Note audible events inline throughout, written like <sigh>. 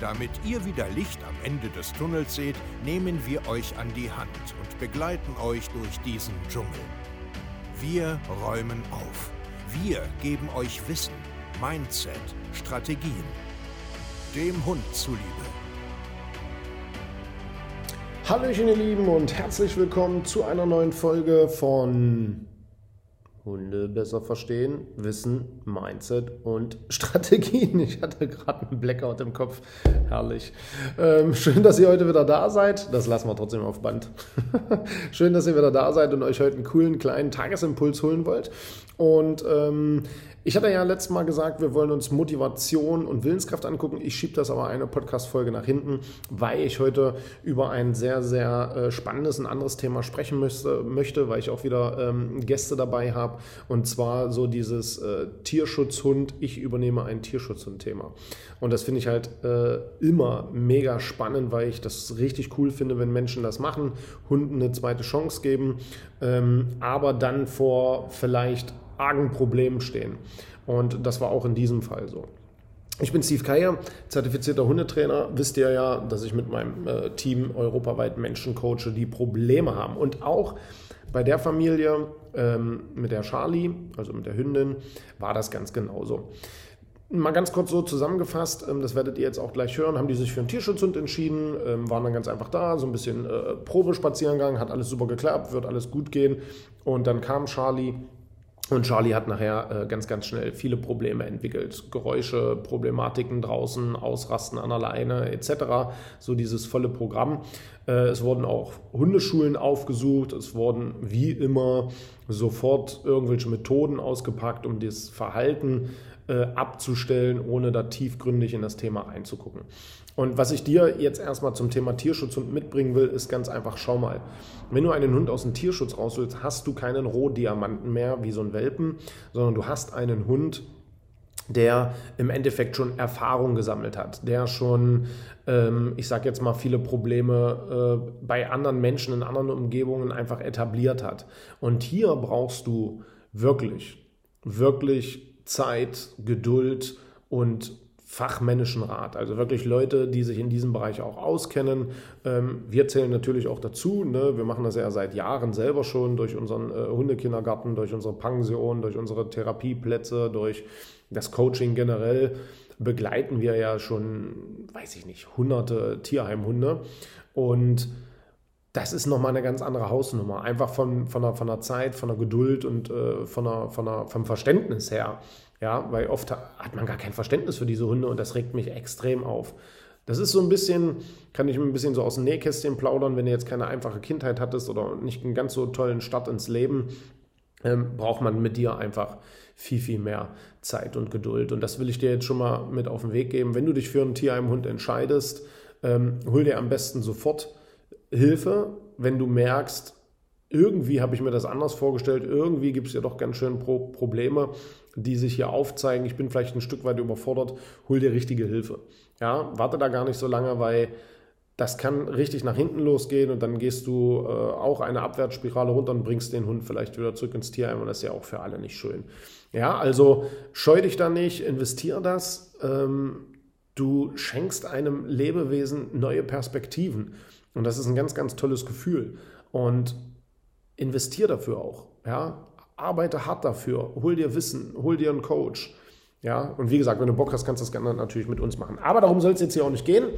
Damit ihr wieder Licht am Ende des Tunnels seht, nehmen wir euch an die Hand und begleiten euch durch diesen Dschungel. Wir räumen auf. Wir geben euch Wissen, Mindset, Strategien. Dem Hund zuliebe. Hallöchen ihr Lieben und herzlich willkommen zu einer neuen Folge von Hunde besser verstehen, Wissen, Mindset und <laughs> Strategien. Ich hatte gerade einen Blackout im Kopf. Herrlich. Ähm, schön, dass ihr heute wieder da seid. Das lassen wir trotzdem auf Band. <laughs> schön, dass ihr wieder da seid und euch heute einen coolen kleinen Tagesimpuls holen wollt. Und ähm, ich hatte ja letztes Mal gesagt, wir wollen uns Motivation und Willenskraft angucken. Ich schiebe das aber eine Podcast-Folge nach hinten, weil ich heute über ein sehr, sehr äh, spannendes und anderes Thema sprechen müsste, möchte, weil ich auch wieder ähm, Gäste dabei habe. Und zwar so dieses äh, Tierschutzhund, ich übernehme ein Tierschutzhund-Thema. Und das finde ich halt äh, immer mega spannend, weil ich das richtig cool finde, wenn Menschen das machen, Hunden eine zweite Chance geben, ähm, aber dann vor vielleicht argen Problemen stehen. Und das war auch in diesem Fall so. Ich bin Steve Keier, zertifizierter Hundetrainer. Wisst ihr ja, dass ich mit meinem äh, Team europaweit Menschen coache, die Probleme haben. Und auch bei der Familie ähm, mit der Charlie, also mit der Hündin, war das ganz genauso. Mal ganz kurz so zusammengefasst, ähm, das werdet ihr jetzt auch gleich hören, haben die sich für einen Tierschutzhund entschieden, ähm, waren dann ganz einfach da, so ein bisschen äh, Probespaziergang, hat alles super geklappt, wird alles gut gehen. Und dann kam Charlie und Charlie hat nachher äh, ganz, ganz schnell viele Probleme entwickelt. Geräusche, Problematiken draußen, Ausrasten an der Leine etc. So dieses volle Programm. Äh, es wurden auch Hundeschulen aufgesucht. Es wurden wie immer sofort irgendwelche Methoden ausgepackt, um das Verhalten äh, abzustellen, ohne da tiefgründig in das Thema einzugucken. Und was ich dir jetzt erstmal zum Thema Tierschutz mitbringen will, ist ganz einfach, schau mal, wenn du einen Hund aus dem Tierschutz rausholst, hast du keinen Rohdiamanten mehr wie so ein Welpen, sondern du hast einen Hund, der im Endeffekt schon Erfahrung gesammelt hat, der schon, ähm, ich sage jetzt mal, viele Probleme äh, bei anderen Menschen in anderen Umgebungen einfach etabliert hat. Und hier brauchst du wirklich, wirklich Zeit, Geduld und fachmännischen Rat. Also wirklich Leute, die sich in diesem Bereich auch auskennen. Ähm, wir zählen natürlich auch dazu. Ne? Wir machen das ja seit Jahren selber schon durch unseren äh, Hundekindergarten, durch unsere Pension, durch unsere Therapieplätze, durch das Coaching generell. Begleiten wir ja schon, weiß ich nicht, hunderte Tierheimhunde. Und das ist nochmal eine ganz andere Hausnummer. Einfach von, von, der, von der Zeit, von der Geduld und äh, von der, von der, vom Verständnis her. Ja, weil oft hat man gar kein Verständnis für diese Hunde und das regt mich extrem auf. Das ist so ein bisschen, kann ich ein bisschen so aus dem Nähkästchen plaudern, wenn du jetzt keine einfache Kindheit hattest oder nicht einen ganz so tollen Start ins Leben, ähm, braucht man mit dir einfach viel, viel mehr Zeit und Geduld. Und das will ich dir jetzt schon mal mit auf den Weg geben. Wenn du dich für einen Tierheimhund entscheidest, ähm, hol dir am besten sofort Hilfe, wenn du merkst, irgendwie habe ich mir das anders vorgestellt, irgendwie gibt es ja doch ganz schön Pro Probleme, die sich hier aufzeigen. Ich bin vielleicht ein Stück weit überfordert, hol dir richtige Hilfe. Ja, warte da gar nicht so lange, weil das kann richtig nach hinten losgehen und dann gehst du äh, auch eine Abwärtsspirale runter und bringst den Hund vielleicht wieder zurück ins Tierheim und das ist ja auch für alle nicht schön. Ja, also scheu dich da nicht, investier das. Ähm, du schenkst einem Lebewesen neue Perspektiven und das ist ein ganz, ganz tolles Gefühl. Und investier dafür auch. Ja? Arbeite hart dafür, hol dir Wissen, hol dir einen Coach. Ja, und wie gesagt, wenn du Bock hast, kannst du das gerne natürlich mit uns machen. Aber darum soll es jetzt hier auch nicht gehen,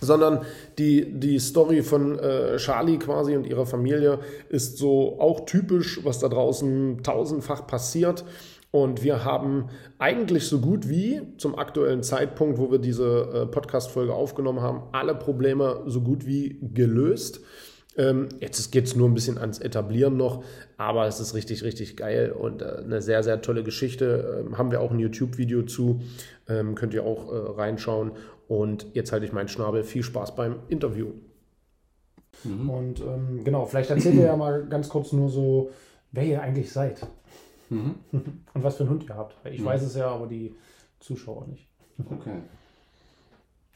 sondern die, die Story von äh, Charlie quasi und ihrer Familie ist so auch typisch, was da draußen tausendfach passiert. Und wir haben eigentlich so gut wie zum aktuellen Zeitpunkt, wo wir diese äh, Podcast-Folge aufgenommen haben, alle Probleme so gut wie gelöst. Ähm, jetzt geht es nur ein bisschen ans Etablieren noch, aber es ist richtig, richtig geil und äh, eine sehr, sehr tolle Geschichte. Ähm, haben wir auch ein YouTube-Video zu, ähm, könnt ihr auch äh, reinschauen. Und jetzt halte ich meinen Schnabel. Viel Spaß beim Interview. Mhm. Und ähm, genau, vielleicht erzählt ihr ja mal ganz kurz nur so, wer ihr eigentlich seid. Mhm. Und was für einen Hund ihr habt. Ich mhm. weiß es ja, aber die Zuschauer nicht. Okay.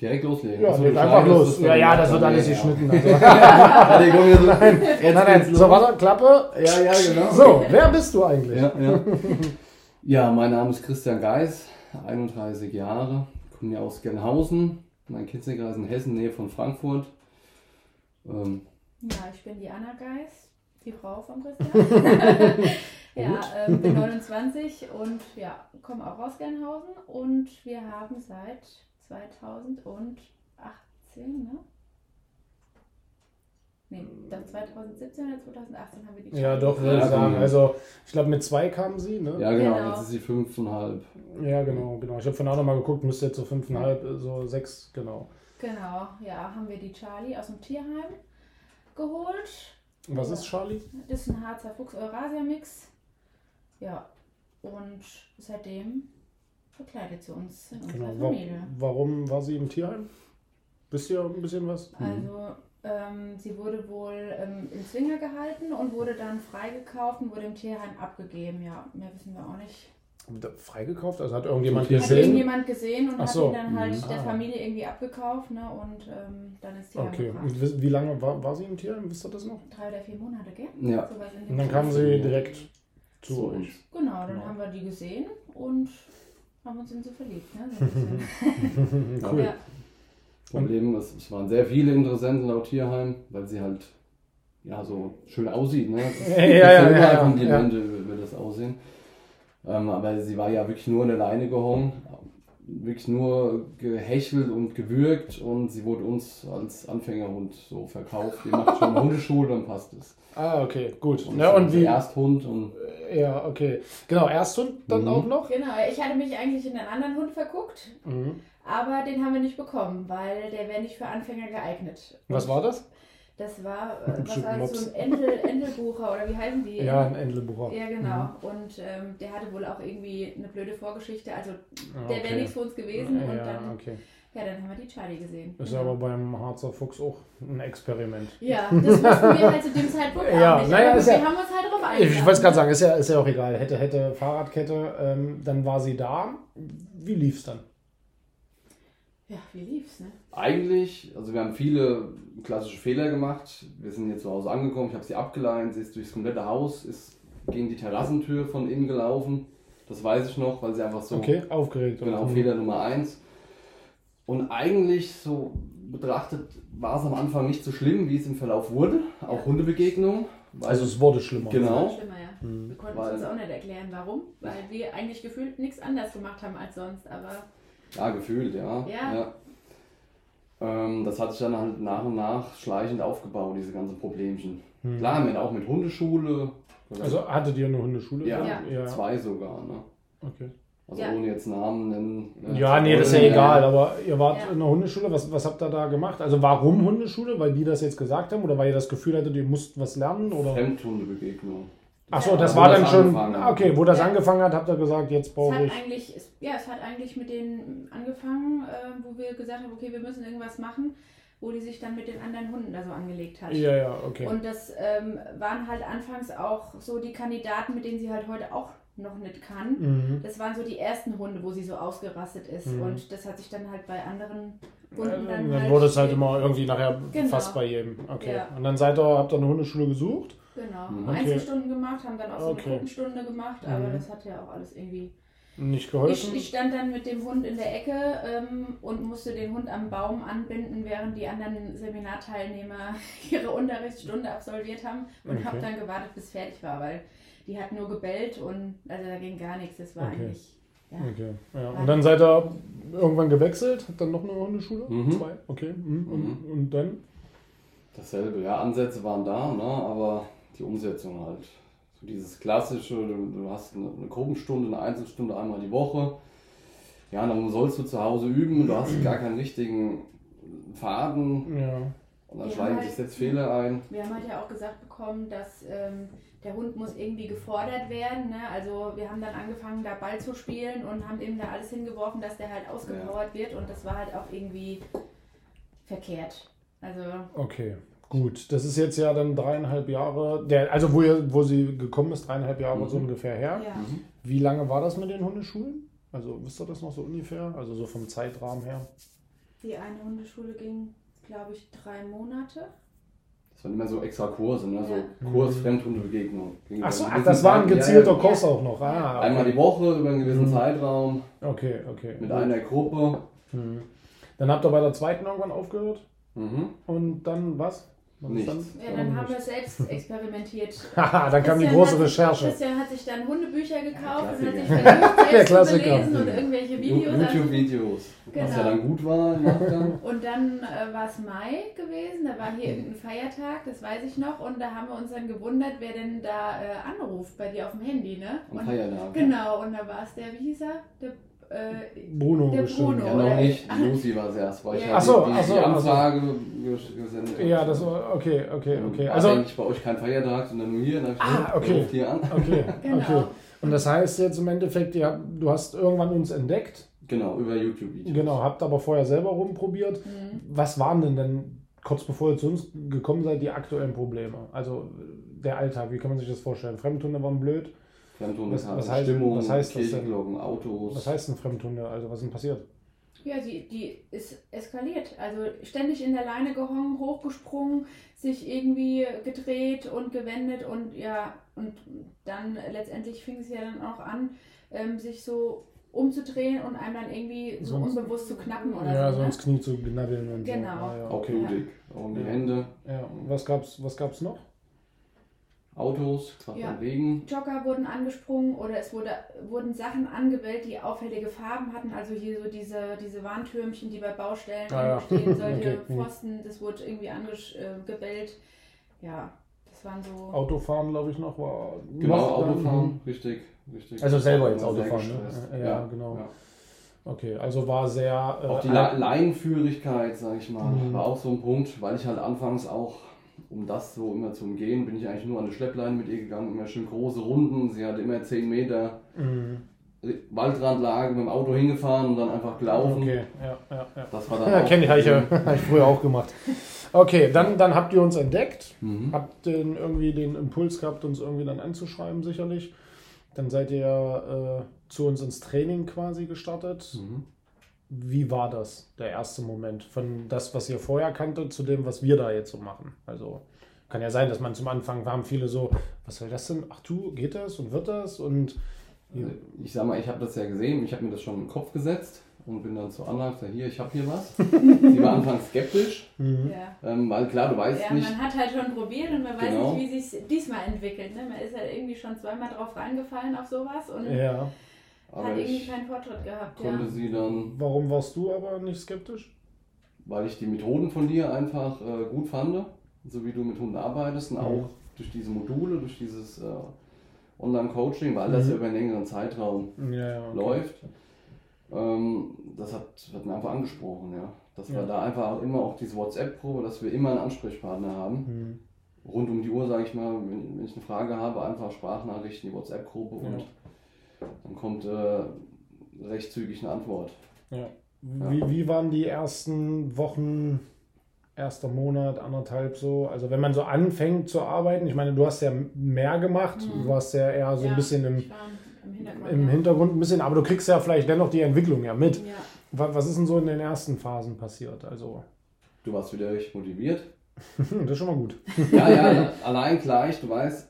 Direkt loslegen. Ja, legt einfach los. Ja, ja, das wird alles geschnitten. <laughs> Also. nein, nein, nein. So, warte, Klappe. Ja, ja, genau. So, wer bist du eigentlich? Ja, ja. ja mein Name ist Christian Geis, 31 Jahre, komme ja aus Gelnhausen. Mein Kinderkreis in Hessen, Nähe von Frankfurt. Ähm, ja, ich bin die Anna Geis, die Frau von Christian. <laughs> ja, ähm, bin 29 und ja, komme auch aus Gelnhausen und wir haben seit 2018, ne? Nee, dann 2017 oder 2018 haben wir die Ja, doch, würde ich sagen. Also, ich glaube, mit zwei kamen sie, ne? Ja, genau, genau. jetzt ist sie fünfeinhalb. Ja, genau, genau. Ich habe von auch nochmal geguckt, müsste jetzt so fünfeinhalb, so sechs, genau. Genau, ja, haben wir die Charlie aus dem Tierheim geholt. Was ist Charlie? Das ist ein Harzer Fuchs Eurasia Mix. Ja, und seitdem verkleidet sie uns in genau. unserer Familie. Warum war sie im Tierheim? Wisst ihr ein bisschen was? Also, ähm, sie wurde wohl ähm, im Zwinger gehalten und wurde dann freigekauft und wurde im Tierheim abgegeben. Ja, mehr wissen wir auch nicht. Freigekauft? Also hat irgendjemand gesehen? Hat irgendjemand gesehen und so. hat ihn dann halt mhm. der ah. Familie irgendwie abgekauft ne? und ähm, dann ist sie Okay, und wie lange war, war sie im Tier? Wisst ihr das noch? Drei oder vier Monate, gell? Ja. und dann kam sie direkt zu, zu uns. Genau, dann ja. haben wir die gesehen und haben uns in sie verliebt. Ne? So <laughs> cool. Ja. Problem, es, es waren sehr viele Interessenten laut Tierheim, weil sie halt ja so schön aussieht. Ne? <laughs> Das ja, ja, ja, ja, ja. über das Aussehen. Ähm, aber sie war ja wirklich nur in der Leine gehangen, wirklich nur gehechelt und gewürgt und sie wurde uns als Anfängerhund so verkauft. Die macht schon <laughs> Hundeschule, dann passt es. Ah, okay, gut. Und ja, und wie? Ersthund und. Ja, okay. Genau, Ersthund dann mhm. auch noch? Genau, ich hatte mich eigentlich in einen anderen Hund verguckt, mhm. aber den haben wir nicht bekommen, weil der wäre nicht für Anfänger geeignet. Was war das? Das war, äh, <laughs> was war das, so ein Endel, Endelbucher oder wie heißen die? Ja, ein Endelbucher. Ja, genau. Mhm. Und ähm, der hatte wohl auch irgendwie eine blöde Vorgeschichte. Also der okay. wäre nichts für uns gewesen. Ja, und dann, okay. ja, dann haben wir die Charlie gesehen. Ist genau. aber beim Harzer Fuchs auch ein Experiment. Ja, das wussten wir halt zu dem Zeitpunkt <laughs> ja, auch nicht. Naja, wir ja, haben uns halt darauf eingeladen. Ich wollte gerade sagen, ist ja, ist ja auch egal. Hätte, hätte Fahrradkette, ähm, dann war sie da. Wie lief es dann? Ja, wie lief's, ne? Eigentlich, also wir haben viele klassische Fehler gemacht. Wir sind jetzt zu Hause angekommen, ich habe sie abgeleitet, sie ist durchs komplette Haus, ist gegen die Terrassentür von innen gelaufen. Das weiß ich noch, weil sie einfach so. Okay, aufgeregt. Genau, mhm. Fehler Nummer eins. Und eigentlich so betrachtet war es am Anfang nicht so schlimm, wie es im Verlauf wurde. Auch ja. Hundebegegnungen. Also es wurde schlimmer. Genau. Schlimmer, ja. mhm. Wir konnten es uns auch nicht erklären, warum. Weil wir eigentlich gefühlt nichts anders gemacht haben als sonst. Aber ja, gefühlt, ja. Ja. ja. Ähm, das hat sich dann halt nach und nach schleichend aufgebaut, diese ganzen Problemchen. Hm. Klar, mit, auch mit Hundeschule. Also hattet ihr eine Hundeschule? Ja, ja. zwei sogar. Ne? Okay. Also ja. ohne jetzt Namen nennen. Ne? Ja, nee, das ist ja egal, aber ihr wart ja. in der Hundeschule, was, was habt ihr da gemacht? Also warum Hundeschule? Weil die das jetzt gesagt haben oder weil ihr das Gefühl hattet, ihr müsst was lernen? Oder? Fremdhundebegegnung. Achso, das war dann schon. Okay, wo das ja. angefangen hat, habt ihr gesagt, jetzt brauche ich. Eigentlich, ja, es hat eigentlich mit denen angefangen, äh, wo wir gesagt haben, okay, wir müssen irgendwas machen, wo die sich dann mit den anderen Hunden da so angelegt hat. Ja, ja, okay. Und das ähm, waren halt anfangs auch so die Kandidaten, mit denen sie halt heute auch noch nicht kann. Mhm. Das waren so die ersten Hunde, wo sie so ausgerastet ist. Mhm. Und das hat sich dann halt bei anderen Hunden dann. Dann halt wurde es halt immer irgendwie nachher genau. fast bei jedem. Okay. Ja. Und dann seid ihr, habt ihr eine Hundeschule gesucht? Genau, mhm. okay. Einzelstunden gemacht, haben dann auch so okay. eine Gruppenstunde gemacht, aber mhm. das hat ja auch alles irgendwie nicht geholfen. Ich, ich, stand dann mit dem Hund in der Ecke ähm, und musste den Hund am Baum anbinden, während die anderen Seminarteilnehmer <laughs> ihre Unterrichtsstunde absolviert haben und okay. habe dann gewartet, bis fertig war, weil die hat nur gebellt und also da ging gar nichts. Das war okay. eigentlich. Ja. Okay. Ja. Und dann seid ihr irgendwann gewechselt, hat dann noch eine Hundeschule? Mhm. Zwei? Okay. Mhm. Und, mhm. und dann? Dasselbe, ja, Ansätze waren da, ne? aber die Umsetzung halt. So dieses klassische, du, du hast eine, eine Gruppenstunde, eine Einzelstunde einmal die Woche. Ja, dann sollst du zu Hause üben, du hast gar keinen richtigen Faden. Ja. Und dann schleichen sich halt, jetzt Fehler ein. Wir haben halt ja auch gesagt bekommen, dass ähm, der Hund muss irgendwie gefordert werden. Ne? Also wir haben dann angefangen, da Ball zu spielen und haben eben da alles hingeworfen, dass der halt ausgepowert ja. wird. Und das war halt auch irgendwie verkehrt. Also okay, Gut, das ist jetzt ja dann dreieinhalb Jahre, der, also wo, ihr, wo sie gekommen ist, dreieinhalb Jahre Mhm. so ungefähr her. Ja. Mhm. Wie lange war das mit den Hundeschulen? Also wisst ihr das noch so ungefähr? Also so vom Zeitrahmen her? Die eine Hundeschule ging, glaube ich, drei Monate. Das waren immer so extra Kurse, ne? Ja. so Kurs Fremdhundebegegnung. Ging Ach so, über ach, einen das war ein gezielter Zeitraum. Kurs auch noch. Ah, Einmal okay. die Woche über einen gewissen Mhm. Zeitraum Okay, okay. mit gut. einer Gruppe. Mhm. Dann habt ihr bei der zweiten irgendwann aufgehört Mhm. und dann was? Was Nichts. Ja, dann haben wir selbst experimentiert. Haha, <laughs> dann kam die große Recherche. Christian hat sich dann Hundebücher gekauft und hat sich versucht, <laughs> Der selbst zu Klassiker. belesen und irgendwelche Videos. YouTube-Videos. Was Genau. ja dann gut war <laughs> und dann äh, war es Mai gewesen, da war hier irgendein Feiertag, das weiß ich noch, und da haben wir uns dann gewundert, wer denn da äh, anruft bei dir auf dem Handy, ne? Am Und, Feiertag. genau, und da war es der, wie hieß er? Der, äh, Bruno Der bestimmt. Bruno. Ja, noch nicht. <laughs> Lucy war es erst, weil ich Ja. halt Ach so, die, ach so, die so. Anfrage ges- gesendet habe. Ja, das war okay, okay, okay. War Also eigentlich bei euch kein Feiertag, sondern nur hier. Dann Ah, okay. ruft hier an. okay, <laughs> Genau. okay. Und das heißt jetzt im Endeffekt, ja, du hast irgendwann uns entdeckt, Genau, über YouTube-Videos. genau, habt aber vorher selber rumprobiert. Mhm. Was waren denn denn kurz bevor ihr zu uns gekommen seid die aktuellen Probleme? Also der Alltag, wie kann man sich das vorstellen? Fremdhunde waren blöd. Fremdhunde, Was- was heißt- Stimmung, was heißt das denn? Kirchenglocken, Autos. Was heißt denn Fremdhunde? Also was ist denn passiert? Ja, die, die ist eskaliert. Also ständig in der Leine gehangen, hochgesprungen, sich irgendwie gedreht und gewendet und ja, und dann letztendlich fing es ja dann auch an, ähm, sich so umzudrehen und einem dann irgendwie so Sonst- unbewusst zu knappen oder ja, so. so Ne? ins Knie zu gnabbeln und Genau. so. Ah, ja, auch blutig. Auch um die Ja. Hände. Ja, und was gab's, was gab's noch? Autos, gerade Ja. Regen. Jogger wurden angesprungen oder es wurde, wurden Sachen angewählt, die auffällige Farben hatten. Also hier so diese, diese Warntürmchen, die bei Baustellen Ah, ja. stehen, solche <laughs> Okay. Mhm. Pfosten, das wurde irgendwie angebellt. Ja, das waren so. Autofahren, glaube ich, noch war. Genau, noch Autofahren, richtig, richtig. Also selber jetzt Autofahren, ne? gestresst. Ja, genau. ja. Okay, also war sehr. Äh, Auch die La- Laienführigkeit, sag ich mal, Mhm. war auch so ein Punkt, weil ich halt anfangs auch, um das so immer zu umgehen, bin ich eigentlich nur an der Schleppleine mit ihr gegangen, immer schön große Runden. Sie hatte immer 10 Meter Mhm. Waldrandlage mit dem Auto hingefahren und dann einfach gelaufen. Okay, ja, ja, ja. Das war dann Ja, kenne ich, habe ich, ja- <laughs> hab ich früher auch gemacht. Okay, dann, dann habt ihr uns entdeckt, Mhm. habt den, irgendwie den Impuls gehabt, uns irgendwie dann anzuschreiben, sicherlich. Dann seid ihr äh, zu uns ins Training quasi gestartet. Mhm. Wie war das, der erste Moment? Von das, was ihr vorher kanntet, zu dem, was wir da jetzt so machen? Also kann ja sein, dass man zum Anfang, haben viele so, was soll das denn? Ach du, geht das und wird das? Und Also ich sag mal, ich habe das ja gesehen, ich habe mir das schon im Kopf gesetzt und bin dann zu Anna und gesagt, hier, ich habe hier was. <laughs> Sie war anfangs skeptisch, Mhm. Ja. ähm, weil klar, du weißt Ja, nicht, man hat halt schon probiert und man weiß Genau. nicht, wie sich diesmal entwickelt. Ne? Man ist halt irgendwie schon zweimal drauf reingefallen auf sowas und ja. Aber hat irgendwie keinen Fortschritt gehabt. Ja. konnte sie dann Warum warst du aber nicht skeptisch? weil ich die Methoden von dir einfach äh, gut fand, so wie du mit Hunden arbeitest und Mhm. auch durch diese Module, durch dieses äh, Online-Coaching, weil das Mhm. ja über einen längeren Zeitraum Ja, ja. okay. läuft. Ähm, das hat, hat mir einfach angesprochen, ja. Dass Ja. wir da einfach auch immer auch diese WhatsApp-Gruppe, dass wir immer einen Ansprechpartner haben. Mhm. Rund um die Uhr, sage ich mal, wenn, wenn ich eine Frage habe, einfach Sprachnachrichten, die WhatsApp-Gruppe und dann kommt äh, recht zügig eine Antwort. Ja. Wie, wie waren die ersten Wochen, erster Monat, anderthalb so? Also wenn man so anfängt zu arbeiten, ich meine, du hast ja mehr gemacht, Mhm. du warst ja eher so ein Ja, bisschen im, im Hintergrund. im ja. Hintergrund ein bisschen, aber du kriegst ja vielleicht dennoch die Entwicklung ja mit. Ja. Wa- Was ist denn so in den ersten Phasen passiert? Also, Du warst wieder richtig motiviert. <laughs> das ist schon mal gut. Ja, ja, allein gleich, du weißt,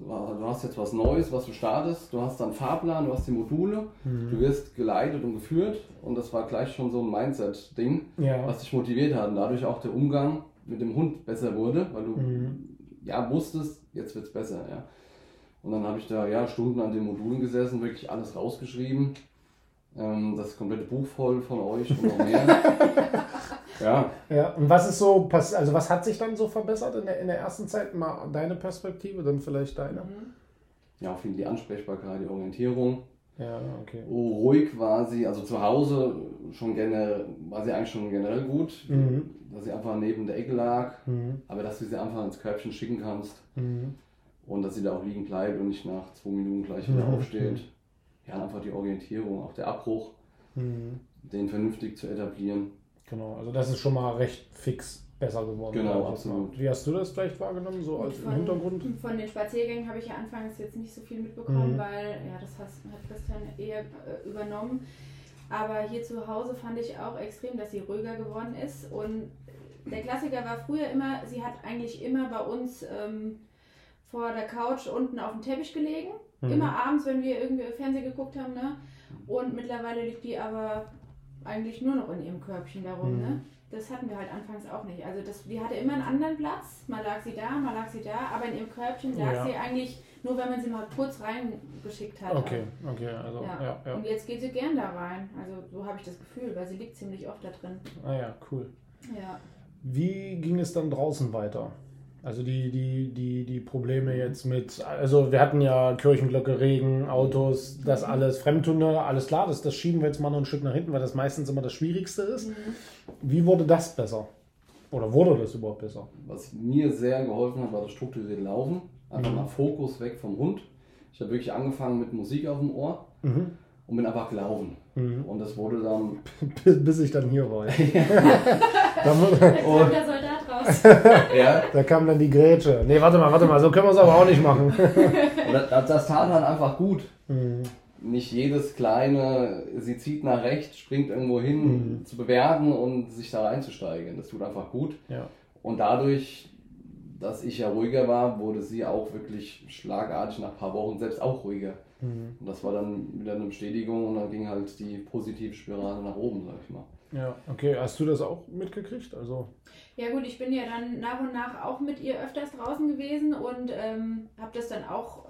du hast jetzt was Neues, was du startest, du hast dann einen Fahrplan, du hast die Module, du wirst geleitet und geführt und das war gleich schon so ein Mindset-Ding, Ja. was dich motiviert hat und dadurch auch der Umgang mit dem Hund besser wurde, weil du Mhm. ja wusstest, jetzt wird es besser, ja. Und dann habe ich da ja Stunden an den Modulen gesessen, wirklich alles rausgeschrieben. Ähm, das komplette Buch voll von euch und noch mehr. <laughs> ja, Ja, und was ist so pass also was hat sich dann so verbessert in der, in der ersten Zeit? Mal deine Perspektive, dann vielleicht deine. Mhm. ja, auf jeden Fall die Ansprechbarkeit, die Orientierung. Ja, okay. Oh, ruhig war sie, also zu Hause schon generell, war sie eigentlich schon generell gut, Mhm. dass sie einfach neben der Ecke lag, Mhm. aber dass du sie einfach ins Körbchen schicken kannst Mhm. und dass sie da auch liegen bleibt und nicht nach zwei Minuten gleich wieder Mhm. aufsteht. Ja, und einfach die Orientierung, auch der Abbruch, Mhm. den vernünftig zu etablieren. Genau, also das ist schon mal recht fix besser geworden. Genau, absolut. Wie hast du das vielleicht wahrgenommen, so als von, im Hintergrund? Von den Spaziergängen habe ich ja anfangs jetzt nicht so viel mitbekommen, Mhm. weil ja, das hat, hat Christian eher äh, übernommen. Aber hier zu Hause fand ich auch extrem, dass sie ruhiger geworden ist. Und der Klassiker war früher immer, sie hat eigentlich immer bei uns ähm, vor der Couch unten auf dem Teppich gelegen. Mhm. Immer abends, wenn wir irgendwie Fernsehen geguckt haben. Ne? Und mittlerweile liegt die aber eigentlich nur noch in ihrem Körbchen darum. Mhm. Ne? Das hatten wir halt anfangs auch nicht. Also das, die hatte immer einen anderen Platz. Mal lag sie da, mal lag sie da. Aber in ihrem Körbchen lag Ja. sie eigentlich nur, wenn man sie mal kurz reingeschickt hat. Okay, okay, also Ja. ja, ja. Und jetzt geht sie gern da rein. Also so habe ich das Gefühl, weil sie liegt ziemlich oft da drin. Ah ja, cool. Ja. Wie ging es dann draußen weiter? Also die, die, die, die Probleme jetzt mit, also wir hatten ja Kirchenglocke, Regen, Autos, das alles, Fremdhunde, alles klar, das, das schieben wir jetzt mal noch ein Stück nach hinten, weil das meistens immer das Schwierigste ist. Wie wurde das besser? Oder wurde das überhaupt besser? Was mir sehr geholfen hat, war das strukturierte Laufen. Einfach Mhm. mal Fokus weg vom Hund. Ich habe wirklich angefangen mit Musik auf dem Ohr Mhm. und bin einfach gelaufen. Mhm. Und das wurde dann <laughs> Bis, ich dann hier war. <laughs> <laughs> da, mu- Jetzt kommt der Soldat raus. <laughs> ja, da kam dann die Grätsche. Nee, warte mal, warte mal, so können wir es aber auch nicht machen. <laughs> Das, das tat halt einfach gut. Mhm. Nicht jedes kleine, sie zieht nach rechts, springt irgendwo hin, Mhm. zu bewerten und sich da reinzusteigen. Das tut einfach gut. Ja. Und dadurch, dass ich ja ruhiger war, wurde sie auch wirklich schlagartig nach ein paar Wochen selbst auch ruhiger. Mhm. Und das war dann wieder eine Bestätigung und dann ging halt die positive Spirale nach oben, sag ich mal. Ja, okay, hast du das auch mitgekriegt? Also, Ja gut, ich bin ja dann nach und nach auch mit ihr öfters draußen gewesen und ähm, habe das dann auch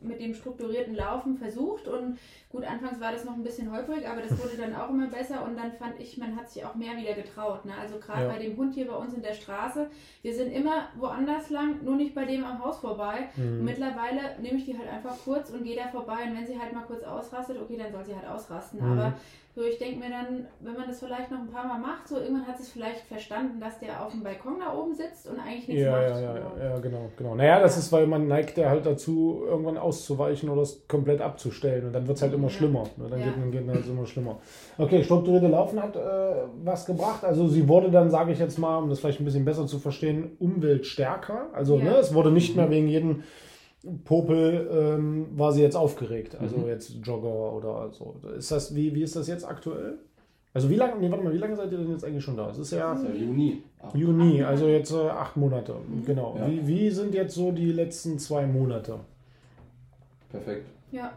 mit dem strukturierten Laufen versucht und gut, anfangs war das noch ein bisschen holprig, aber das wurde dann auch immer besser und dann fand ich, man hat sich auch mehr wieder getraut. Ne? Also gerade Ja. bei dem Hund hier bei uns in der Straße, wir sind immer woanders lang, nur nicht bei dem am Haus vorbei. Mhm. Mittlerweile nehme ich die halt einfach kurz und gehe da vorbei und wenn sie halt mal kurz ausrastet, okay, dann soll sie halt ausrasten. Mhm. Aber so, ich denke mir dann, wenn man das vielleicht noch ein paar Mal macht, so irgendwann hat es vielleicht verstanden, dass der auf dem Balkon da oben sitzt und eigentlich nichts Ja, macht. ja, ja, ja, ja, genau, genau. Naja, das ist, weil man neigt ja halt dazu, irgendwann auszuweichen oder es komplett abzustellen. Und dann wird es halt immer Ja. schlimmer. Ne? Dann Ja. geht dann geht es immer schlimmer. Okay, strukturierte Laufen hat äh, was gebracht. Also sie wurde dann, sage ich jetzt mal, um das vielleicht ein bisschen besser zu verstehen, umweltstärker. Also ne, es wurde nicht mehr wegen jedem Popel ähm, war sie jetzt aufgeregt. Also Mhm. jetzt Jogger oder so. Ist das, wie, wie ist das jetzt aktuell? Also wie lange, nee, warte mal, wie lange seid ihr denn jetzt eigentlich schon da? Es ist ja Das ist ja Juni. Ach, Juni, also jetzt äh, acht Monate. Genau. Ja. Wie, wie sind jetzt so die letzten zwei Monate? perfekt. Ja,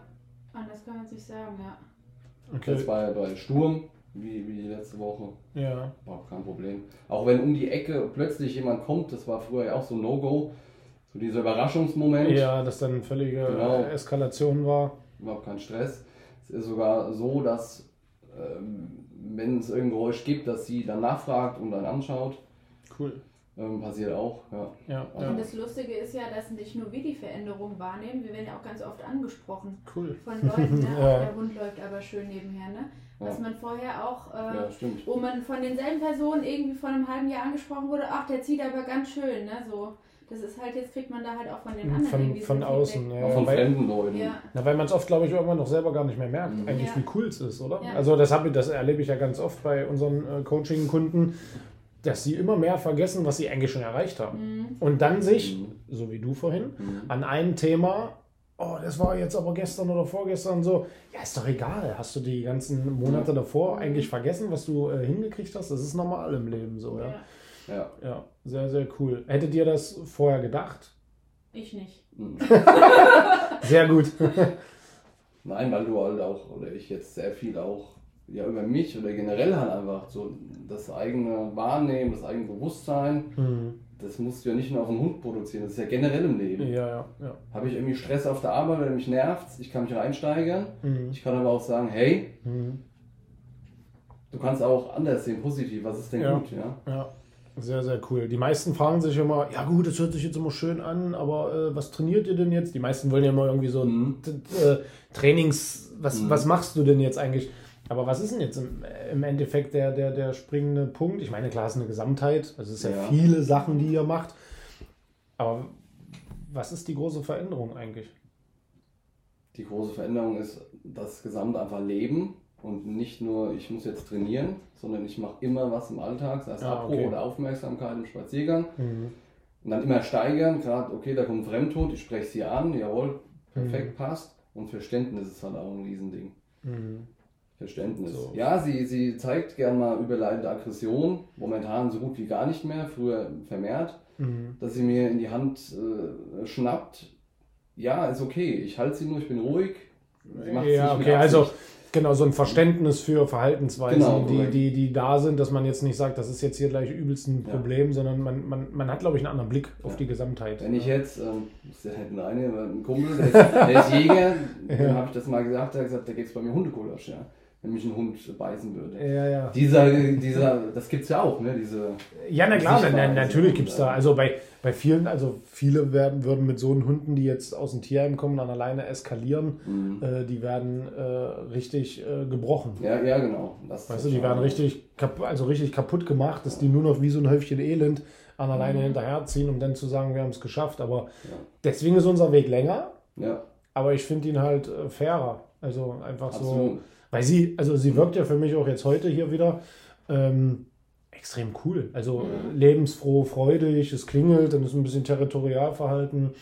anders kann man es nicht sagen, ja. Okay. Jetzt bei, bei Sturm, wie, wie die letzte Woche, Ja. war kein Problem. Auch wenn um die Ecke plötzlich jemand kommt, das war früher ja auch so ein No-Go, so dieser Überraschungsmoment, Ja, dass dann völlige Genau. Eskalation war. überhaupt kein Stress. Es ist sogar so, dass ähm, wenn es irgendein Geräusch gibt, dass sie dann nachfragt und dann anschaut. Cool. Ähm, passiert auch, ja. Ja, Also- ja. Und das Lustige ist ja, dass nicht nur wir die Veränderung wahrnehmen, wir werden ja auch ganz oft angesprochen Cool. von Leuten, ne? <laughs> Ja. Der Hund läuft aber schön nebenher, ne? Was Ja. man vorher auch, äh, wo man von denselben Personen irgendwie vor einem halben Jahr angesprochen wurde, ach, der zieht aber ganz schön, ne? So, das ist halt, jetzt kriegt man da halt auch von den anderen Von, irgendwie von so außen. Ja, auch von weil, fremden Leuten. Ja, na, weil man es oft, glaube ich, irgendwann noch selber gar nicht mehr merkt, Mhm. eigentlich Ja. wie cool es ist, oder? Ja. Also das, hab ich, das erlebe ich ja ganz oft bei unseren äh, Coaching-Kunden, dass sie immer mehr vergessen, was sie eigentlich schon erreicht haben. Mhm. Und dann sich, Mhm. so wie du vorhin, Mhm. an einem Thema, oh, das war jetzt aber gestern oder vorgestern so, ja, ist doch egal. Hast du die ganzen Monate davor Mhm. eigentlich vergessen, was du äh, hingekriegt hast? Das ist normal im Leben so, ja. ja. Ja. Ja, sehr, sehr cool. Hättet ihr das vorher gedacht? Ich nicht. Mhm. <laughs> Sehr gut. <laughs> Nein, weil du halt auch, oder ich jetzt sehr viel auch ja, über mich oder generell halt einfach so das eigene Wahrnehmen, das eigene Bewusstsein, Hm. das musst du ja nicht nur auf den Hund produzieren, das ist ja generell im Leben. Ja, ja, ja. Habe ich irgendwie Stress auf der Arbeit, wenn mich nervt, ich kann mich reinsteigern. Mhm. Ich kann aber auch sagen, hey, Mhm. du kannst auch anders sehen, positiv, was ist denn Ja. gut, ja? Ja, sehr, sehr cool. Die meisten fragen sich immer, ja gut, das hört sich jetzt immer schön an, aber äh, was trainiert ihr denn jetzt? Die meisten wollen ja immer irgendwie so Mhm. äh, Trainings, was, Mhm. was machst du denn jetzt eigentlich? Aber was ist denn jetzt im, im Endeffekt der, der, der springende Punkt? Ich meine, klar, es ist eine Gesamtheit, also es ist ja, Ja. viele Sachen, die ihr macht. Aber was ist die große Veränderung eigentlich? Die große Veränderung ist das Gesamt einfach Leben. Und nicht nur, ich muss jetzt trainieren, sondern ich mache immer was im Alltag, sei es ah, Abbruch okay. oder Aufmerksamkeit im Spaziergang. Mhm. Und dann immer steigern, gerade, okay, da kommt Fremdtod, ich spreche sie an, jawohl, perfekt mhm. passt. Und Verständnis ist halt auch ein Riesending. Mhm. Verständnis. So. Ja, sie, sie zeigt gern mal überleitende Aggression, momentan so gut wie gar nicht mehr, früher vermehrt, mhm. dass sie mir in die Hand äh, schnappt. Ja, ist okay, ich halte sie nur, ich bin ruhig. ja, okay, also Genau, so ein Verständnis für Verhaltensweisen, genau, die, die, die da sind, dass man jetzt nicht sagt, das ist jetzt hier gleich übelst ein Problem, ja. sondern man, man, man hat, glaube ich, einen anderen Blick auf ja. die Gesamtheit. Wenn ich jetzt, ähm, ist der hinten eine, ein Kumpel, der ist, der ist Jäger, <laughs> ja. dem habe ich das mal gesagt, der hat gesagt, da gibt es bei mir Hundekulasch, ja wenn mich ein Hund beißen würde. Ja, ja. Dieser, dieser, das gibt es ja auch, ne? Diese ja, na klar, na, natürlich gibt es da. Also bei, bei vielen, also viele werden, würden mit so Hunden, die jetzt aus dem Tierheim kommen, dann alleine eskalieren, mhm. äh, die werden äh, richtig äh, gebrochen. Ja, ja, genau. Das weißt du, die werden richtig, also richtig kaputt gemacht, dass ja. die nur noch wie so ein Häufchen Elend an alleine mhm. hinterherziehen, um dann zu sagen, wir haben es geschafft. Aber ja. deswegen ist unser Weg länger. Ja. Aber ich finde ihn halt äh, fairer. Also einfach Absolut. so weil sie, also sie wirkt ja für mich auch jetzt heute hier wieder ähm, extrem cool. Also mhm. lebensfroh, freudig, es klingelt, dann ist ein bisschen Territorialverhalten.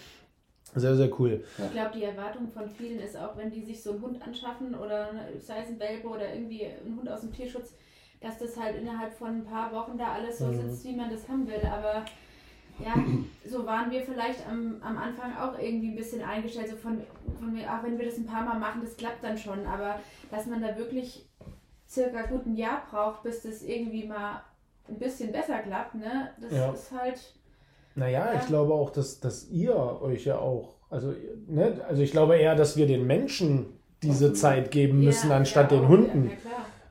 Sehr, sehr cool. Ich glaube, die Erwartung von vielen ist auch, wenn die sich so einen Hund anschaffen oder sei es ein Welpe oder irgendwie ein Hund aus dem Tierschutz, dass das halt innerhalb von ein paar Wochen da alles so mhm. sitzt, wie man das haben will. Aber ja, so waren wir vielleicht am, am Anfang auch irgendwie ein bisschen eingestellt, so von, von mir, auch wenn wir das ein paar Mal machen, das klappt dann schon, aber dass man da wirklich circa gut ein Jahr braucht, bis das irgendwie mal ein bisschen besser klappt, ne, das ja. ist halt. Naja, ja. ich glaube auch, dass, dass ihr euch ja auch, also, ne, also ich glaube eher, dass wir den Menschen diese Zeit geben müssen, ja, anstatt den Hunden.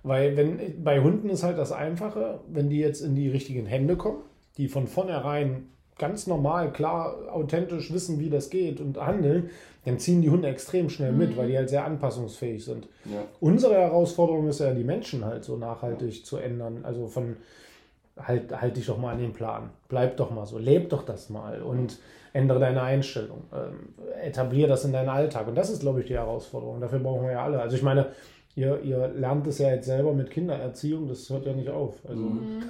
Weil wenn bei Hunden ist halt das Einfache, wenn die jetzt in die richtigen Hände kommen, die von vornherein ganz normal, klar, authentisch wissen, wie das geht und handeln, dann ziehen die Hunde extrem schnell mit, mhm. weil die halt sehr anpassungsfähig sind. Ja. Unsere Herausforderung ist ja, die Menschen halt so nachhaltig ja. zu ändern. Also von halt, halt dich doch mal an den Plan. Bleib doch mal so, leb doch das mal und ändere deine Einstellung. Ähm, etablier das in deinen Alltag. Und das ist, glaube ich, die Herausforderung. Dafür brauchen wir ja alle. Also ich meine, ihr, ihr lernt es ja jetzt selber mit Kindererziehung, das hört ja nicht auf. Also, mhm.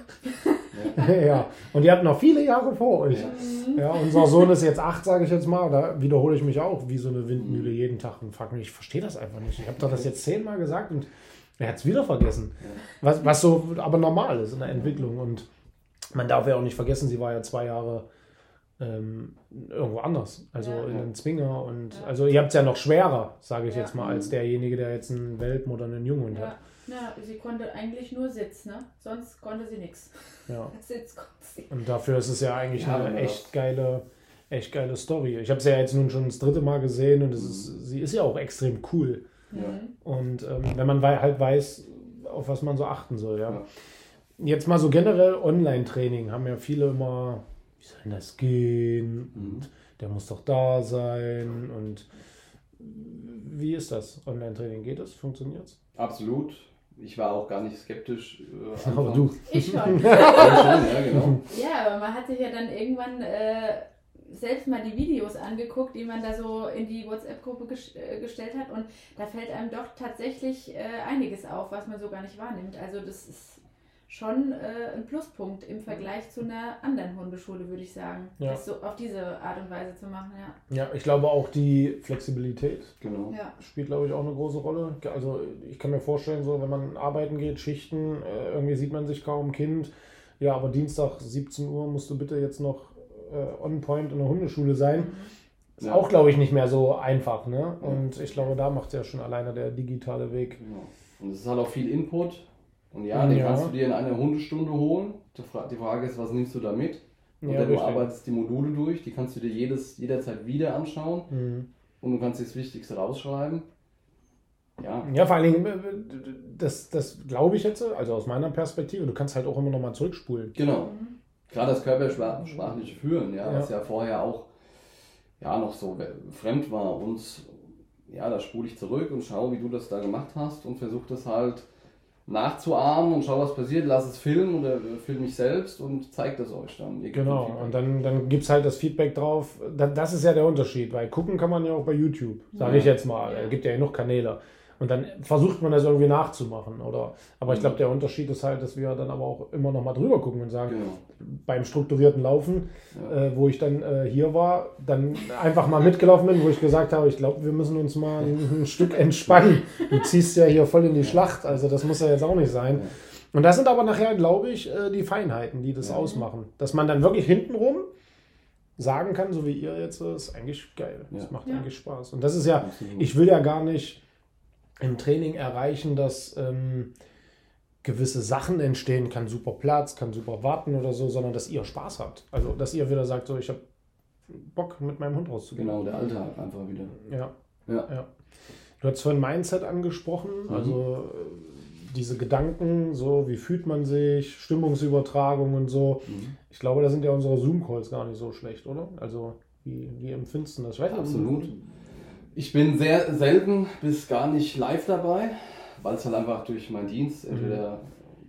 <laughs> ja. Und ihr habt noch viele Jahre vor euch. Mhm. Ja, unser Sohn ist jetzt acht, sage ich jetzt mal. Da wiederhole ich mich auch wie so eine Windmühle jeden Tag und frage mich, ich verstehe das einfach nicht. Ich habe doch das jetzt zehnmal gesagt und er hat es wieder vergessen. Was, was so aber normal ist in der Entwicklung. Und man darf ja auch nicht vergessen, sie war ja zwei Jahre ähm, irgendwo anders. Also ja. in einem Zwinger und ja. also ihr habt es ja noch schwerer, sage ich ja. jetzt mal, als derjenige, der jetzt einen Welpen oder einen Junghund hat. Ja, sie konnte eigentlich nur Sitz, ne? Sonst konnte sie nichts. Ja. <laughs> Sitz konnte sie. Und dafür ist es ja eigentlich eine echt geile, echt geile Story. Ich habe sie ja jetzt nun schon das dritte Mal gesehen und es ist, mhm. sie ist ja auch extrem cool. Und ähm, wenn man halt weiß, auf was man so achten soll, ja. Jetzt mal so generell Online-Training haben ja viele immer wie soll denn das gehen? Mhm. Und der muss doch da sein. Und wie ist das? Online-Training geht es? Funktioniert es? Absolut. Ich war auch gar nicht skeptisch. Äh, <laughs> aber du. Ich schon. <laughs> ja, ja, genau. ja, aber man hat sich ja dann irgendwann äh, selbst mal die Videos angeguckt, die man da so in die WhatsApp-Gruppe ges äh, gestellt hat. Und da fällt einem doch tatsächlich äh, einiges auf, was man so gar nicht wahrnimmt. Also das ist schon äh, ein Pluspunkt im Vergleich zu einer anderen Hundeschule, würde ich sagen. Ja. Das so auf diese Art und Weise zu machen, ja. Ja, ich glaube auch die Flexibilität genau. ja. spielt, glaube ich, auch eine große Rolle. Also ich kann mir vorstellen, so wenn man arbeiten geht, Schichten, äh, irgendwie sieht man sich kaum Kind. Ja, aber Dienstag 17 Uhr musst du bitte jetzt noch äh, on point in der Hundeschule sein. Mhm. Ist ja. auch, glaube ich, nicht mehr so einfach. Ne? Und ich glaube, da macht ja schon alleine der digitale Weg. Genau. Und es ist halt auch viel Input und ja, den ja. kannst du dir in einer Hundestunde holen. Die Frage ist, was nimmst du da mit? Und ja, du arbeitest die Module durch, die kannst du dir jedes, jederzeit wieder anschauen mhm. und du kannst dir das Wichtigste rausschreiben. Ja. ja, vor allen Dingen, äh, das, das glaube ich jetzt, also aus meiner Perspektive, du kannst halt auch immer nochmal zurückspulen. Genau. Gerade das körpersprachliche Führen, ja, ja, was ja vorher auch ja, noch so fremd war. Und ja, da spule ich zurück und schaue, wie du das da gemacht hast und versuche das halt nachzuahmen und schau, was passiert, lass es filmen oder film mich selbst und zeigt es euch dann. Genau, und dann, dann gibt es halt das Feedback drauf. Das ist ja der Unterschied, weil gucken kann man ja auch bei YouTube, sage ja. ich jetzt mal. Es gibt ja genug Kanäle. Und dann versucht man das irgendwie nachzumachen. Oder, aber ich Mhm. glaube, der Unterschied ist halt, dass wir dann aber auch immer noch mal drüber gucken und sagen, Genau. beim strukturierten Laufen, Ja. äh, wo ich dann äh, hier war, dann einfach mal mitgelaufen bin, wo ich gesagt habe, ich glaube, wir müssen uns mal ein, ein Stück entspannen. Du ziehst ja hier voll in die Schlacht, also das muss ja jetzt auch nicht sein. Und das sind aber nachher, glaube ich, äh, die Feinheiten, die das Ja. ausmachen. Dass man dann wirklich hintenrum sagen kann, so wie ihr jetzt, äh, ist eigentlich geil. Das Ja. macht Ja. eigentlich Spaß. Und das ist ja, ich will ja gar nicht im Training erreichen, dass ähm, gewisse Sachen entstehen, kann super Platz, kann super warten oder so, sondern dass ihr Spaß habt. Also, dass ihr wieder sagt, so, ich habe Bock, mit meinem Hund rauszugehen. Genau, der Alltag einfach wieder. Ja. Ja. Du hast vorhin Mindset angesprochen, Mhm. also diese Gedanken, so wie fühlt man sich, Stimmungsübertragung und so. Mhm. Ich glaube, da sind ja unsere Zoom-Calls gar nicht so schlecht, oder? Also, wie, wie empfindest du das? Ich weiß nicht, Absolut. Ich bin sehr selten bis gar nicht live dabei, weil es halt einfach durch meinen Dienst, entweder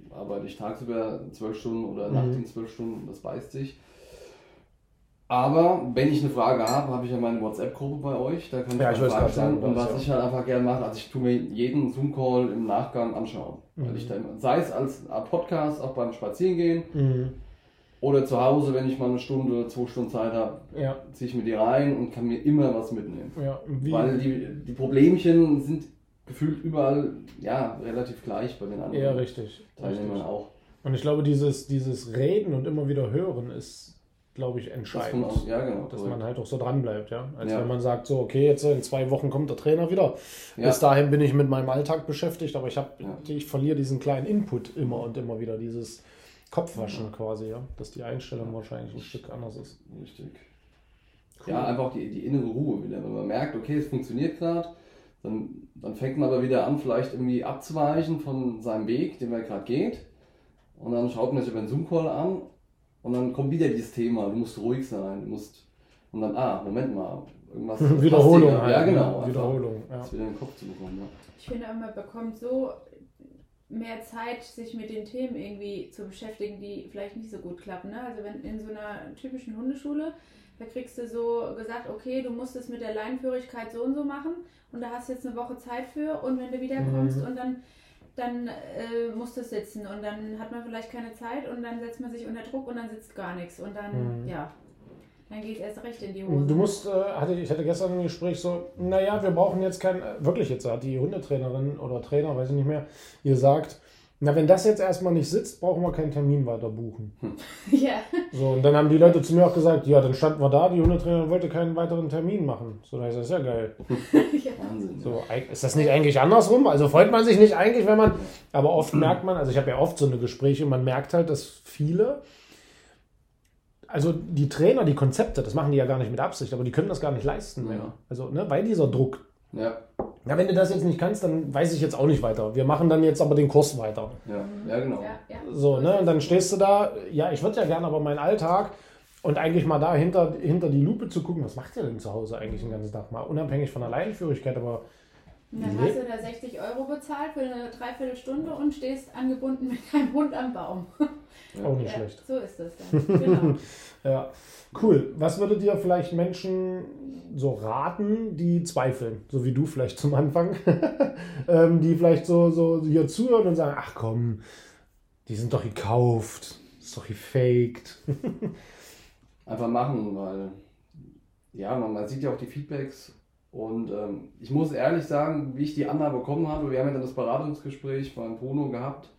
arbeite ich tagsüber zwölf Stunden oder Mhm. Nachtdienst zwölf Stunden, das beißt sich. Aber wenn ich eine Frage habe, habe ich ja meine WhatsApp-Gruppe bei euch, da kann ich Ja, ich eine wollte Frage gerade sagen, stellen. Und was ja. ich halt einfach gerne mache, also ich tue mir jeden Zoom-Call im Nachgang anschauen. Weil Mhm. ich da immer, sei es als Podcast, auch beim Spazierengehen Mhm. Oder zu Hause, wenn ich mal eine Stunde, zwei Stunden Zeit habe, Ja, ziehe ich mir die rein und kann mir immer was mitnehmen. ja. Weil die, die Problemchen sind gefühlt überall ja, relativ gleich bei den anderen ja, richtig. Teilnehmern richtig. auch. Und ich glaube, dieses, dieses Reden und immer wieder hören ist, glaube ich, Das entscheidend. kommt auch, ja, genau. Dass korrekt. man halt auch so dran bleibt, ja. Als Ja. wenn man sagt, so, okay, jetzt in zwei Wochen kommt der Trainer wieder. Ja. Bis dahin bin ich mit meinem Alltag beschäftigt, aber ich habe, ich verliere diesen kleinen Input immer und immer wieder, dieses Kopfwaschen quasi, ja. Dass die Einstellung wahrscheinlich ein Stück anders ist. Richtig. Ja, einfach die, die innere Ruhe wieder. Wenn man merkt, okay, es funktioniert gerade, dann, dann fängt man aber wieder an, vielleicht irgendwie abzuweichen von seinem Weg, den man gerade geht. Und dann schaut man sich über einen Zoom-Call an und dann kommt wieder dieses Thema, du musst ruhig sein, du musst. Und dann, ah, Moment mal, irgendwas. <laughs> Wiederholung halt. Ja, ne? genau. Wiederholung, ja. Das wieder in den Kopf zu bekommen. Ja. Ich finde, man bekommt so mehr Zeit, sich mit den Themen irgendwie zu beschäftigen, die vielleicht nicht so gut klappen. Ne? Also wenn in so einer typischen Hundeschule, da kriegst du so gesagt, okay, du musst es mit der Leinführigkeit so und so machen und da hast du jetzt eine Woche Zeit für und wenn du wiederkommst Mhm. und dann dann äh, musst du sitzen und dann hat man vielleicht keine Zeit und dann setzt man sich unter Druck und dann sitzt gar nichts und dann, Mhm. ja, dann geht es erst recht in die Hose. Du musst, äh, hatte, ich hatte gestern ein Gespräch so, naja, wir brauchen jetzt kein, äh, wirklich jetzt hat die Hundetrainerin oder Trainer, weiß ich nicht mehr, ihr sagt, na, wenn das jetzt erstmal nicht sitzt, brauchen wir keinen Termin weiter buchen. <laughs> ja. So, und dann haben die Leute zu mir auch gesagt, ja, dann standen wir da, die Hundetrainerin wollte keinen weiteren Termin machen. So, da ist das ja geil. <laughs> Wahnsinn. So, ist das nicht eigentlich andersrum? Also freut man sich nicht eigentlich, wenn man, aber oft <clears throat> merkt man, also ich habe ja oft so eine Gespräche, man merkt halt, dass viele, also die Trainer, die Konzepte, das machen die ja gar nicht mit Absicht, aber die können das gar nicht leisten mehr. Ja. Also, ne, weil dieser Druck. Ja, Ja, wenn du das jetzt nicht kannst, dann weiß ich jetzt auch nicht weiter. Wir machen dann jetzt aber den Kurs weiter. ja, ja, genau. Ja, ja. So, ne, und dann stehst du da, ja, ich würde ja gerne aber meinen Alltag und eigentlich mal da hinter, hinter die Lupe zu gucken, was macht ihr denn zu Hause eigentlich den ganzen Tag mal? Unabhängig von der Leinführigkeit, aber Und dann Nee. hast du da 60 Euro bezahlt für eine Dreiviertelstunde und stehst angebunden mit deinem Hund am Baum. <laughs> auch nicht Ja, schlecht. so ist das dann. Genau. <laughs> Ja, cool. Was würdet ihr vielleicht Menschen so raten, die zweifeln, so wie du vielleicht zum Anfang, <laughs> ähm, die vielleicht so, so hier zuhören und sagen, ach komm, die sind doch gekauft, ist doch gefaked. <laughs> Einfach machen, weil ja, man, man sieht ja auch die Feedbacks und ähm, ich muss ehrlich sagen, wie ich die Annahme bekommen habe, wir haben ja dann das Beratungsgespräch beim Bruno gehabt.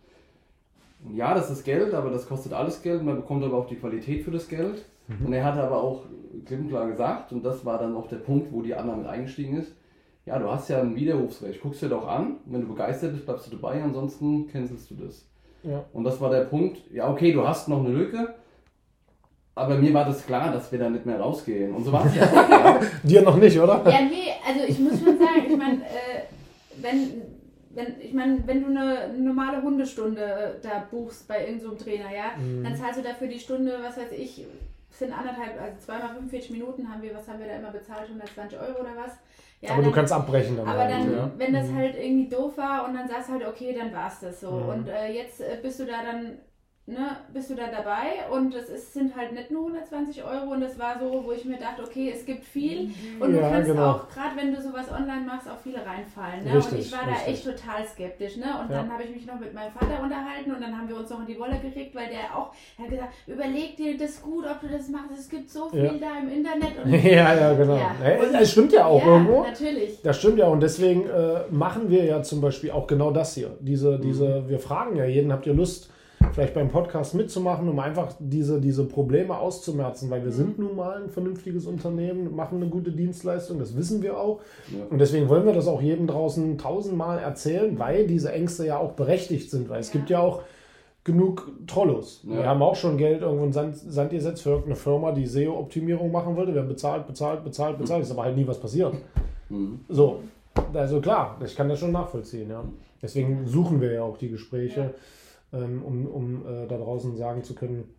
Und ja, das ist Geld, aber das kostet alles Geld, man bekommt aber auch die Qualität für das Geld. Und er hatte aber auch klipp und klar gesagt, und das war dann auch der Punkt, wo die Annahme mit eingestiegen ist, ja, du hast ja ein Widerrufsrecht, guckst dir doch an, wenn du begeistert bist, bleibst du dabei, ansonsten cancelst du das. Ja. Und das war der Punkt, ja, okay, du hast noch eine Lücke, aber mir war das klar, dass wir da nicht mehr rausgehen. Und so war es ja. auch, ja. <laughs> Dir noch nicht, oder? Ja, nee, also ich muss schon sagen, ich meine, äh, wenn, wenn, ich meine, wenn du eine normale Hundestunde äh, da buchst bei irgendeinem Trainer, ja, Mhm. dann zahlst du dafür die Stunde, was weiß ich, sind anderthalb, also zweimal 45 Minuten haben wir, was haben wir da immer bezahlt, 120 Euro oder was? Ja, aber du dann- kannst abbrechen dann. Aber halt, dann, ja. wenn das halt irgendwie doof war und dann sagst du halt, okay, dann war's das so. Mhm. Und äh, jetzt äh, bist du da dann ne, bist du da dabei und es ist, sind halt nicht nur 120 Euro und das war so, wo ich mir dachte, okay, es gibt viel und Ja, du kannst genau. auch, gerade wenn du sowas online machst, auch viele reinfallen. Ne? Richtig, und ich war da richtig. echt total skeptisch. Ne? Und Ja. dann habe ich mich noch mit meinem Vater unterhalten und dann haben wir uns noch in die Wolle gekriegt, weil der auch, er hat gesagt, überleg dir das gut, ob du das machst, es gibt so viel Ja. da im Internet. Und, <laughs> ja, ja, genau. Ja. Ja, Es stimmt ja auch ja, irgendwo. natürlich. Das stimmt ja und deswegen äh, machen wir ja zum Beispiel auch genau das hier. Diese, diese, wir fragen ja jeden, habt ihr Lust, vielleicht beim Podcast mitzumachen, um einfach diese, diese Probleme auszumerzen, weil wir sind nun mal ein vernünftiges Unternehmen, machen eine gute Dienstleistung, das wissen wir auch. Ja. Und deswegen wollen wir das auch jedem draußen tausendmal erzählen, weil diese Ängste ja auch berechtigt sind, weil es Ja. gibt ja auch genug Trollos. Ja. Wir haben auch schon Geld irgendwo in Sand, Sand gesetzt für irgendeine Firma, die SEO-Optimierung machen wollte. Wir haben bezahlt, bezahlt, bezahlt, bezahlt. Ist aber halt nie was passiert. Mhm. So, also klar, ich kann das schon nachvollziehen, ja. Deswegen suchen wir ja auch die Gespräche, ähm, um, um äh, da draußen sagen zu können,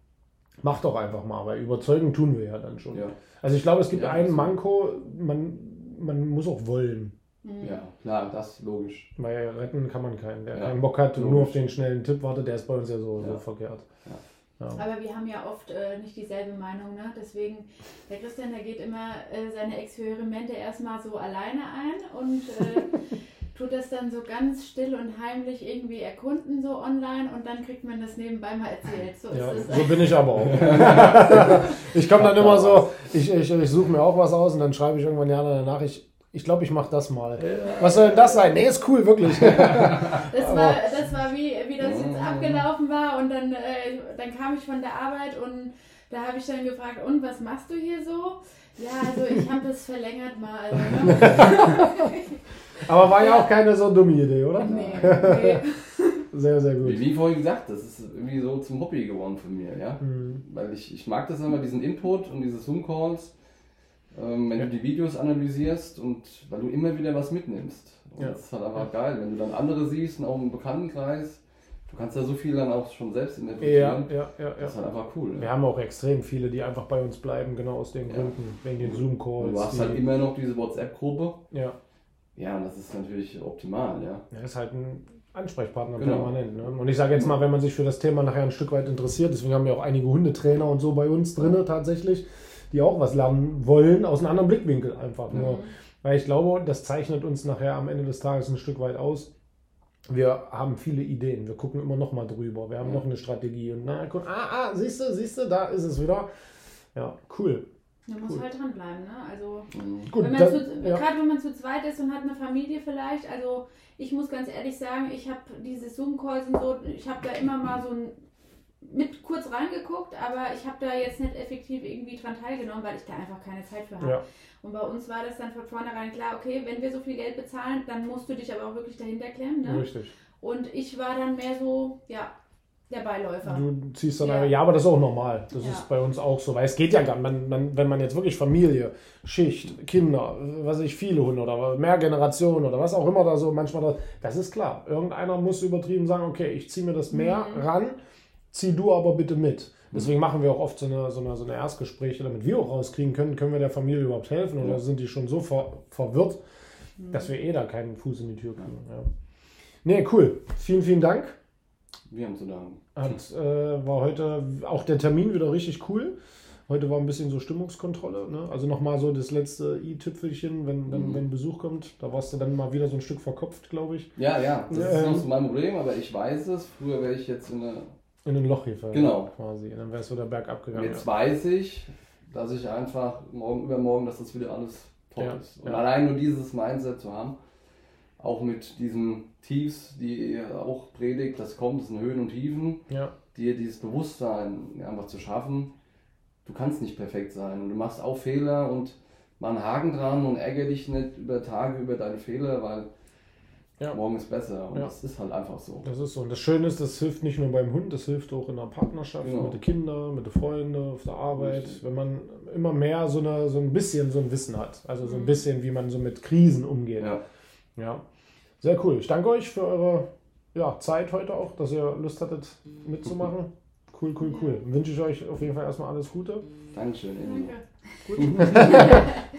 mach doch einfach mal, weil überzeugen tun wir ja dann schon. Ja. Also ich glaube, es gibt Ja, einen Manko, man, man muss auch wollen, Mhm. ja, klar, das ist logisch. weil retten kann man keinen. Der Ja, keinen Bock hat und nur auf den schnellen Tipp wartet, der ist bei uns ja so, so Ja. verkehrt. Ja. Aber wir haben ja oft äh, nicht dieselbe Meinung, ne? Deswegen, der Christian, der geht immer äh, seine Experimente erstmal so alleine ein und äh, <laughs> tut das dann so ganz still und heimlich irgendwie erkunden, so online und dann kriegt man das nebenbei mal erzählt. So Ja, ist es. so bin ich aber auch. <laughs> ich komme dann immer so, ich, ich, ich suche mir auch was aus und dann schreibe ich irgendwann ja danach, ich, ich glaube, ich mache das mal. Was soll denn das sein? Nee, ist cool, wirklich. <laughs> Das war, das war wie, wie das jetzt abgelaufen war und dann, äh, dann kam ich von der Arbeit und da habe ich dann gefragt, und was machst du hier so? Ja, also ich habe das verlängert mal. <laughs> Aber war ja auch keine so dumme Idee, oder? nee, <laughs> nee. Sehr, sehr gut. Wie, wie vorhin gesagt, das ist irgendwie so zum Hobby geworden von mir, ja. Mhm. Weil ich, ich mag das immer, diesen Input und diese Zoom-Calls, ähm, wenn Ja. du die Videos analysierst und weil du immer wieder was mitnimmst. Und Ja. das ist halt einfach geil, wenn du dann andere siehst, und auch im Bekanntenkreis, du kannst da so viel dann auch schon selbst Ja, interpretieren. ja, ja, ja. Das ist halt einfach cool. Wir Ja. haben auch extrem viele, die einfach bei uns bleiben, genau aus den Ja. Gründen, wegen den Und Zoom-Calls. du hast halt immer noch diese WhatsApp-Gruppe. Ja, Ja, und das ist natürlich optimal, ja. er ist halt ein Ansprechpartner Genau. permanent. Ne? Und ich sage jetzt mal, wenn man sich für das Thema nachher ein Stück weit interessiert, deswegen haben wir auch einige Hundetrainer und so bei uns drin tatsächlich, die auch was lernen wollen, aus einem anderen Blickwinkel einfach nur. Weil ich glaube, das zeichnet uns nachher am Ende des Tages ein Stück weit aus. Wir haben viele Ideen, wir gucken immer noch mal drüber, wir haben Ja. noch eine Strategie und na, guck, ah, ah, siehst du, siehst du, da ist es wieder. Ja, cool. Man muss Cool. halt dranbleiben, ne? Also Mhm. Gut, wenn man dann- zu, ja. gerade wenn man zu zweit ist und hat eine Familie vielleicht, also ich muss ganz ehrlich sagen, ich habe diese Zoom-Calls und so, ich habe da immer mal so ein, mit kurz reingeguckt, aber ich habe da jetzt nicht effektiv irgendwie dran teilgenommen, weil ich da einfach keine Zeit für habe. Ja. Und bei uns war das dann von vornherein klar, okay, wenn wir so viel Geld bezahlen, dann musst du dich aber auch wirklich dahinter klemmen. Ne? Richtig. Und ich war dann mehr so, ja, der Beiläufer. Du ziehst dann Ja. ja. ja, aber das ist auch normal. Das Ja. ist bei uns auch so, weil es geht ja gar nicht. Man, man, wenn man jetzt wirklich Familie, Schicht, Kinder, was weiß ich, viele Hunde oder mehr Generationen oder was auch immer da so manchmal, da, das ist klar. Irgendeiner muss übertrieben sagen, okay, ich ziehe mir das mehr Mhm. ran, zieh du aber bitte mit. Deswegen machen wir auch oft so eine, so eine, so eine Erstgespräche, damit wir auch rauskriegen können, können wir der Familie überhaupt helfen oder Ja. sind die schon so ver, verwirrt, dass wir eh da keinen Fuß in die Tür kriegen. Ja. Nee, cool. Vielen, vielen Dank. Wir haben zu danken. Hat, äh, war heute auch der Termin wieder richtig cool. Heute war ein bisschen so Stimmungskontrolle. Ne? Also nochmal so das letzte i-Tüpfelchen, wenn, wenn, Mhm. wenn Besuch kommt. Da warst du dann mal wieder so ein Stück verkopft, glaube ich. Ja, ja, das Ja, ist ähm. noch so mein Problem, aber ich weiß es. Früher wäre ich jetzt in eine. In ein Loch gefallen. Genau. Quasi. Und dann wärst du wieder bergab gegangen. Jetzt weiß ich, dass ich einfach morgen übermorgen, dass das wieder alles top Ja, ist. Und ja. allein nur dieses Mindset zu haben, auch mit diesen Tiefs, die ihr auch predigt, das kommt, das sind Höhen und Tiefen, Ja. dir dieses Bewusstsein einfach zu schaffen. Du kannst nicht perfekt sein und du machst auch Fehler und mach einen Haken dran und ärgere dich nicht über Tage über deine Fehler, weil Ja. morgen ist besser. Und Ja. das ist halt einfach so. Das ist so. Und das Schöne ist, das hilft nicht nur beim Hund, das hilft auch in der Partnerschaft, Genau. mit den Kindern, mit den Freunden, auf der Arbeit. Richtig. Wenn man immer mehr so, eine, so ein bisschen so ein Wissen hat. Also so ein Mhm. bisschen, wie man so mit Krisen umgeht. Ja. Ja, sehr cool. Ich danke euch für eure ja, Zeit heute auch, dass ihr Lust hattet mitzumachen. Cool, cool, cool. Wünsche ich euch auf jeden Fall erstmal alles Gute. Dankeschön. Danke. <laughs>